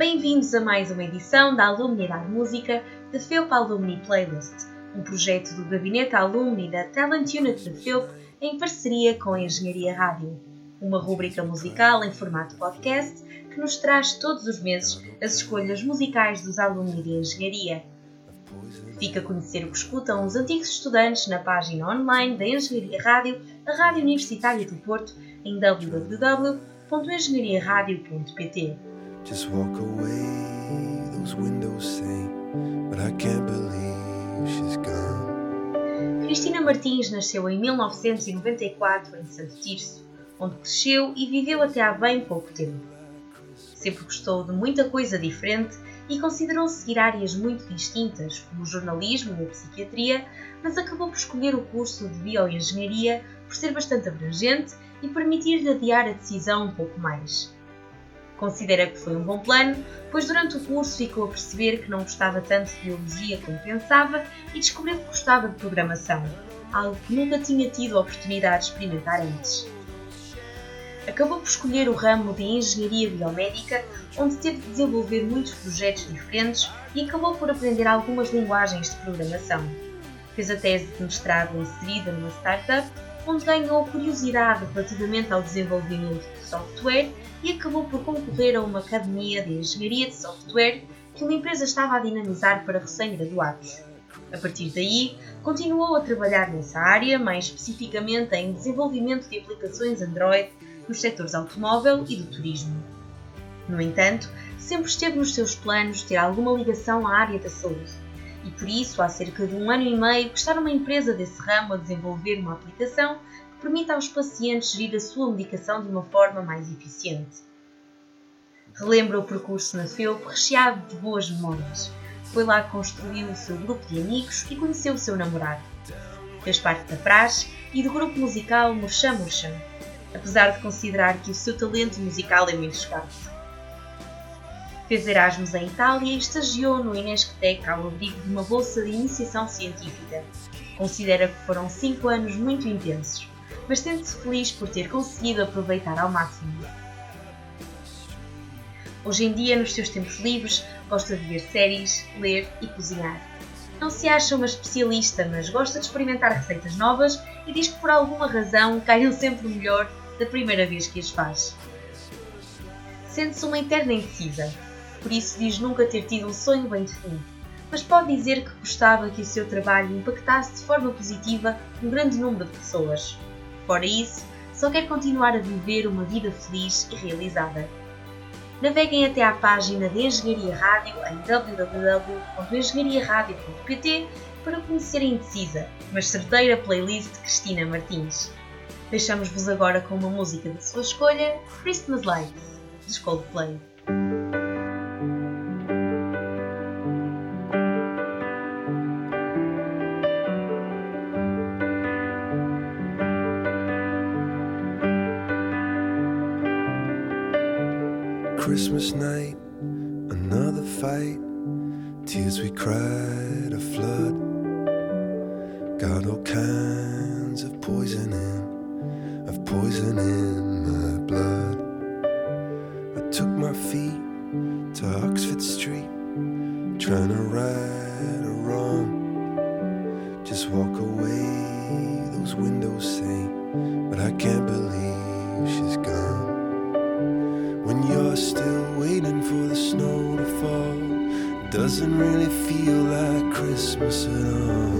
Bem-vindos a mais uma edição da Alumni da Música da FEUP Alumni Playlist, um projeto do Gabinete Alumni da Talent Unit da FEUP em parceria com a Engenharia Rádio. Uma rúbrica musical em formato podcast que nos traz todos os meses as escolhas musicais dos alumni de Engenharia. Fica a conhecer o que escutam os antigos estudantes na página online da Engenharia Rádio, a Rádio Universitária do Porto, em www.engenhariaradio.pt. Just walk away, those windows say, but I can't believe she's gone. Cristina Martins nasceu em 1994 em Santo Tirso, onde cresceu e viveu até há bem pouco tempo. Sempre gostou de muita coisa diferente e considerou seguir áreas muito distintas, como o jornalismo e a psiquiatria, mas acabou por escolher o curso de bioengenharia por ser bastante abrangente e permitir-lhe adiar a decisão um pouco mais. Considera que foi um bom plano, pois durante o curso ficou a perceber que não gostava tanto de biologia como pensava e descobriu que gostava de programação, algo que nunca tinha tido a oportunidade de experimentar antes. Acabou por escolher o ramo de Engenharia Biomédica, onde teve de desenvolver muitos projetos diferentes e acabou por aprender algumas linguagens de programação. Fez a tese de mestrado inserida numa startup onde ganhou curiosidade relativamente ao desenvolvimento de software e acabou por concorrer a uma academia de engenharia de software que uma empresa estava a dinamizar para recém-graduados. A partir daí, continuou a trabalhar nessa área, mais especificamente em desenvolvimento de aplicações Android nos setores automóvel e do turismo. No entanto, sempre esteve nos seus planos ter alguma ligação à área da saúde e por isso há cerca de um ano e meio que está empresa desse ramo a desenvolver uma aplicação que permita aos pacientes gerir a sua medicação de uma forma mais eficiente. Relembra o percurso na FEUP recheado de boas memórias. Foi lá que construiu o seu grupo de amigos e conheceu o seu namorado. Fez parte da praxe e do grupo musical Murcham Murcham, apesar de considerar que o seu talento musical é muito escasso. Fez Erasmus em Itália e estagiou no Inesctec ao abrigo de uma bolsa de iniciação científica. Considera que foram cinco anos muito intensos, mas sente-se feliz por ter conseguido aproveitar ao máximo. Hoje em dia, nos seus tempos livres, gosta de ver séries, ler e cozinhar. Não se acha uma especialista, mas gosta de experimentar receitas novas e diz que por alguma razão caem sempre melhor da primeira vez que as faz. Sente-se uma interna indecisa, por isso diz nunca ter tido um sonho bem definido, mas pode dizer que gostava que o seu trabalho impactasse de forma positiva um grande número de pessoas. Fora isso, só quer continuar a viver uma vida feliz e realizada. Naveguem até à página de Engenharia Rádio em www.engenhariaradio.pt para conhecer a indecisa, mas certeira playlist de Cristina Martins. Deixamos-vos agora com uma música de sua escolha, Christmas Lights, de Coldplay. Christmas night, another fight. Tears we cried, a flood. Got all kinds of poison in, of poison in my blood. I took my feet to Oxford Street, trying to right a wrong. Just walk away, those windows say, but I can't believe doesn't really feel like Christmas at all.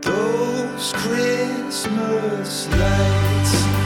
Those Christmas lights